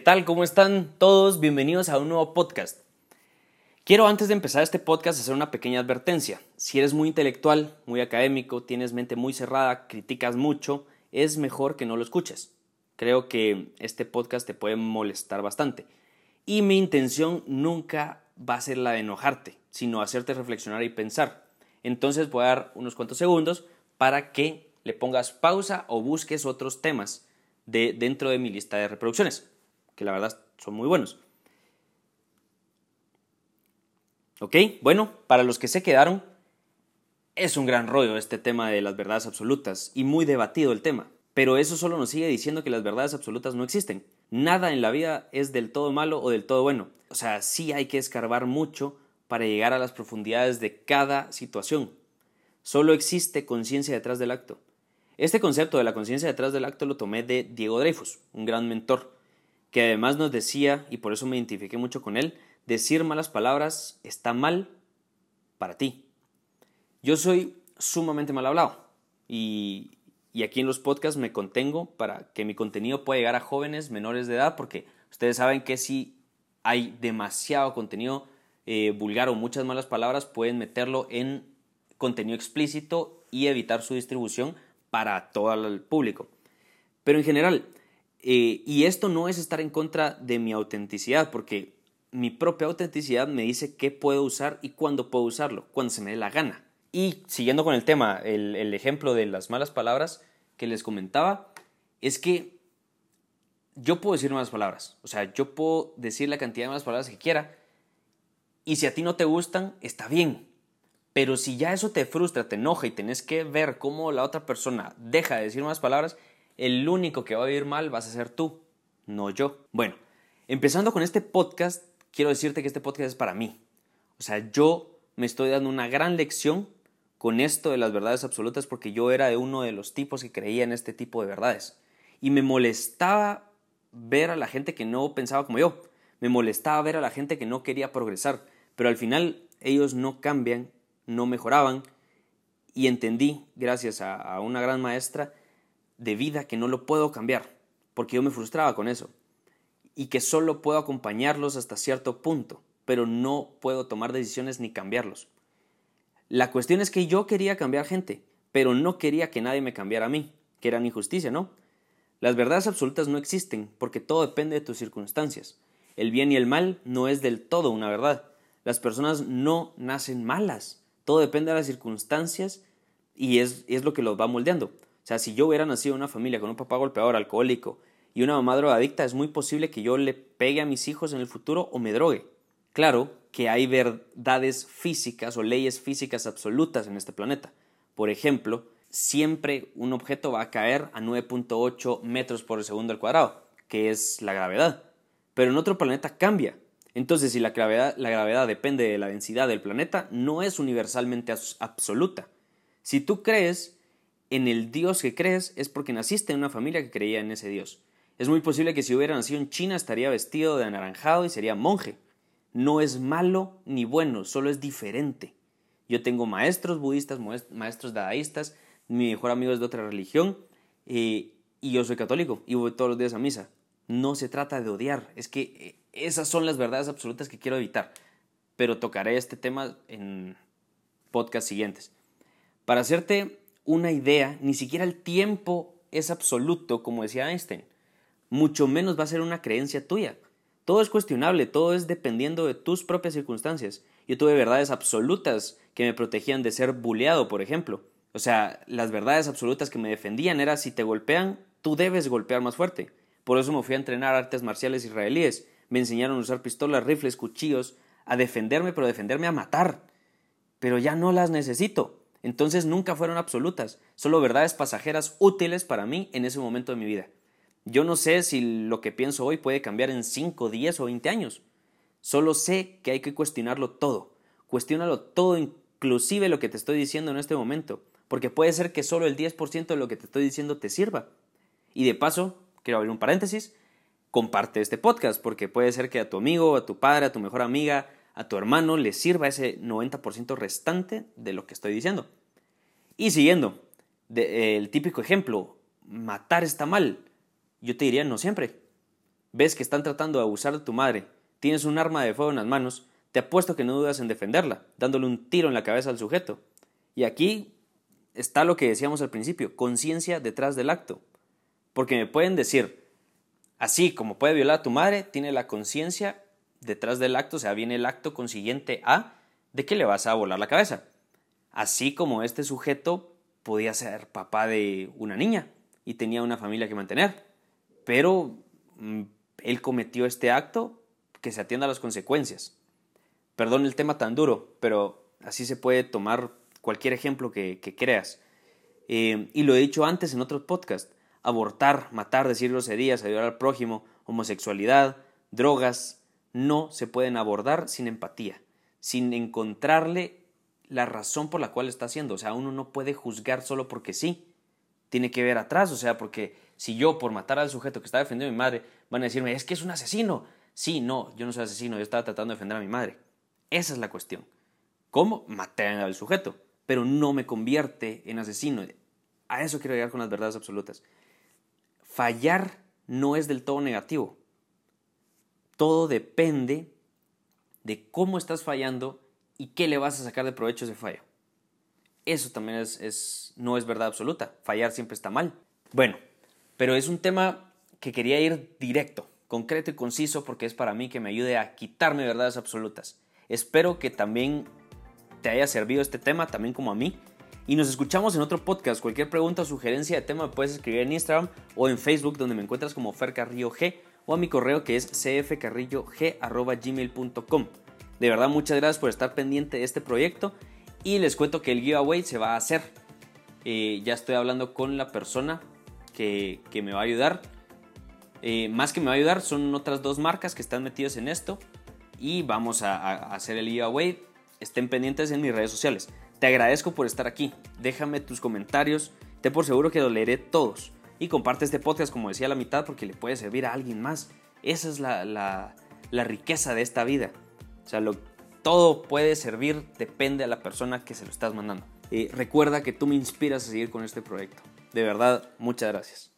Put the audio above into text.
tal? ¿Cómo están todos? Bienvenidos a un nuevo podcast. Quiero antes de empezar este podcast hacer una pequeña advertencia. Si eres muy intelectual, muy académico, tienes mente muy cerrada, criticas mucho, es mejor que no lo escuches. Creo que este podcast te puede molestar bastante. Y mi intención nunca va a ser la de enojarte, sino hacerte reflexionar y pensar. Entonces voy a dar unos cuantos segundos para que le pongas pausa o busques otros temas de dentro de mi lista de reproducciones que la verdad son muy buenos. ¿Ok? Bueno, para los que se quedaron, es un gran rollo este tema de las verdades absolutas y muy debatido el tema. Pero eso solo nos sigue diciendo que las verdades absolutas no existen. Nada en la vida es del todo malo o del todo bueno. O sea, sí hay que escarbar mucho para llegar a las profundidades de cada situación. Solo existe conciencia detrás del acto. Este concepto de la conciencia detrás del acto lo tomé de Diego Dreyfus, un gran mentor que además nos decía, y por eso me identifiqué mucho con él, decir malas palabras está mal para ti. Yo soy sumamente mal hablado y, y aquí en los podcasts me contengo para que mi contenido pueda llegar a jóvenes menores de edad porque ustedes saben que si hay demasiado contenido eh, vulgar o muchas malas palabras pueden meterlo en contenido explícito y evitar su distribución para todo el público. Pero en general, eh, y esto no es estar en contra de mi autenticidad, porque mi propia autenticidad me dice qué puedo usar y cuándo puedo usarlo, cuando se me dé la gana. Y siguiendo con el tema, el, el ejemplo de las malas palabras que les comentaba, es que yo puedo decir malas palabras, o sea, yo puedo decir la cantidad de malas palabras que quiera, y si a ti no te gustan, está bien. Pero si ya eso te frustra, te enoja y tenés que ver cómo la otra persona deja de decir malas palabras, el único que va a vivir mal vas a ser tú, no yo. Bueno, empezando con este podcast, quiero decirte que este podcast es para mí. O sea, yo me estoy dando una gran lección con esto de las verdades absolutas porque yo era de uno de los tipos que creía en este tipo de verdades. Y me molestaba ver a la gente que no pensaba como yo. Me molestaba ver a la gente que no quería progresar. Pero al final ellos no cambian, no mejoraban. Y entendí, gracias a, a una gran maestra, de vida que no lo puedo cambiar, porque yo me frustraba con eso, y que solo puedo acompañarlos hasta cierto punto, pero no puedo tomar decisiones ni cambiarlos. La cuestión es que yo quería cambiar gente, pero no quería que nadie me cambiara a mí, que era injusticia, ¿no? Las verdades absolutas no existen, porque todo depende de tus circunstancias. El bien y el mal no es del todo una verdad. Las personas no nacen malas. Todo depende de las circunstancias y es, es lo que los va moldeando. Sea, si yo hubiera nacido en una familia con un papá golpeador, alcohólico y una mamá drogadicta, es muy posible que yo le pegue a mis hijos en el futuro o me drogue. Claro que hay verdades físicas o leyes físicas absolutas en este planeta. Por ejemplo, siempre un objeto va a caer a 9.8 metros por segundo al cuadrado, que es la gravedad. Pero en otro planeta cambia. Entonces, si la gravedad, la gravedad depende de la densidad del planeta, no es universalmente absoluta. Si tú crees en el Dios que crees es porque naciste en una familia que creía en ese Dios. Es muy posible que si hubiera nacido en China estaría vestido de anaranjado y sería monje. No es malo ni bueno, solo es diferente. Yo tengo maestros budistas, maestros dadaístas, mi mejor amigo es de otra religión eh, y yo soy católico y voy todos los días a misa. No se trata de odiar, es que eh, esas son las verdades absolutas que quiero evitar. Pero tocaré este tema en podcasts siguientes. Para hacerte una idea, ni siquiera el tiempo es absoluto, como decía Einstein. Mucho menos va a ser una creencia tuya. Todo es cuestionable, todo es dependiendo de tus propias circunstancias. Yo tuve verdades absolutas que me protegían de ser buleado, por ejemplo. O sea, las verdades absolutas que me defendían era si te golpean, tú debes golpear más fuerte. Por eso me fui a entrenar artes marciales israelíes. Me enseñaron a usar pistolas, rifles, cuchillos, a defenderme, pero defenderme a matar. Pero ya no las necesito. Entonces nunca fueron absolutas, solo verdades pasajeras útiles para mí en ese momento de mi vida. Yo no sé si lo que pienso hoy puede cambiar en 5, 10 o 20 años. Solo sé que hay que cuestionarlo todo. Cuestiónalo todo, inclusive lo que te estoy diciendo en este momento, porque puede ser que solo el 10% de lo que te estoy diciendo te sirva. Y de paso, quiero abrir un paréntesis, comparte este podcast, porque puede ser que a tu amigo, a tu padre, a tu mejor amiga, a tu hermano le sirva ese 90% restante de lo que estoy diciendo. Y siguiendo, el típico ejemplo, matar está mal. Yo te diría no siempre. ves que están tratando de abusar de tu madre, tienes un arma de fuego en las manos, te apuesto que no dudas en defenderla, dándole un tiro en la cabeza al sujeto. Y aquí está lo que decíamos al principio, conciencia detrás del acto. Porque me pueden decir, así como puede violar a tu madre, tiene la conciencia detrás del acto, o sea, viene el acto consiguiente a de que le vas a volar la cabeza. Así como este sujeto podía ser papá de una niña y tenía una familia que mantener. Pero mm, él cometió este acto que se atienda a las consecuencias. Perdón el tema tan duro, pero así se puede tomar cualquier ejemplo que, creas. Eh, y lo he dicho antes en otros podcasts. Abortar, matar, decir groserías, ayudar al prójimo, homosexualidad, drogas, no se pueden abordar sin empatía, sin encontrarle la razón por la cual está haciendo. O sea, uno no puede juzgar solo porque sí. Tiene que ver atrás, o sea, porque si yo por matar al sujeto que está defendiendo a mi madre van a decirme, es que es un asesino. Sí, no, yo no soy asesino, yo estaba tratando de defender a mi madre. Esa es la cuestión. ¿Cómo? Maté al sujeto, pero no me convierte en asesino. A eso quiero llegar con las verdades absolutas. Fallar no es del todo negativo. Todo depende de cómo estás fallando y qué le vas a sacar de provecho ese fallo. Eso también es, no es verdad absoluta. Fallar siempre está mal. Bueno, pero es un tema que quería ir directo, concreto y conciso porque es para mí que me ayude a quitarme verdades absolutas. Espero que también te haya servido este tema, también como a mí. Y nos escuchamos en otro podcast. Cualquier pregunta o sugerencia de tema puedes escribir en Instagram o en Facebook donde me encuentras como Fer Carrillo G o a mi correo que es cfcarrillog.gmail.com. De verdad, muchas gracias por estar pendiente de este proyecto y les cuento que el giveaway se va a hacer. Eh, ya estoy hablando con la persona que, me va a ayudar. Eh, más que me va a ayudar, son otras dos marcas que están metidas en esto y vamos a, a hacer el giveaway. Estén pendientes en mis redes sociales. Te agradezco por estar aquí. Déjame tus comentarios. Te por seguro que los leeré todos. Y comparte este podcast, como decía, a la mitad porque le puede servir a alguien más. Esa es la, la riqueza de esta vida. O sea, todo puede servir, depende a la persona que se lo estás mandando. Y recuerda que tú me inspiras a seguir con este proyecto. De verdad, muchas gracias.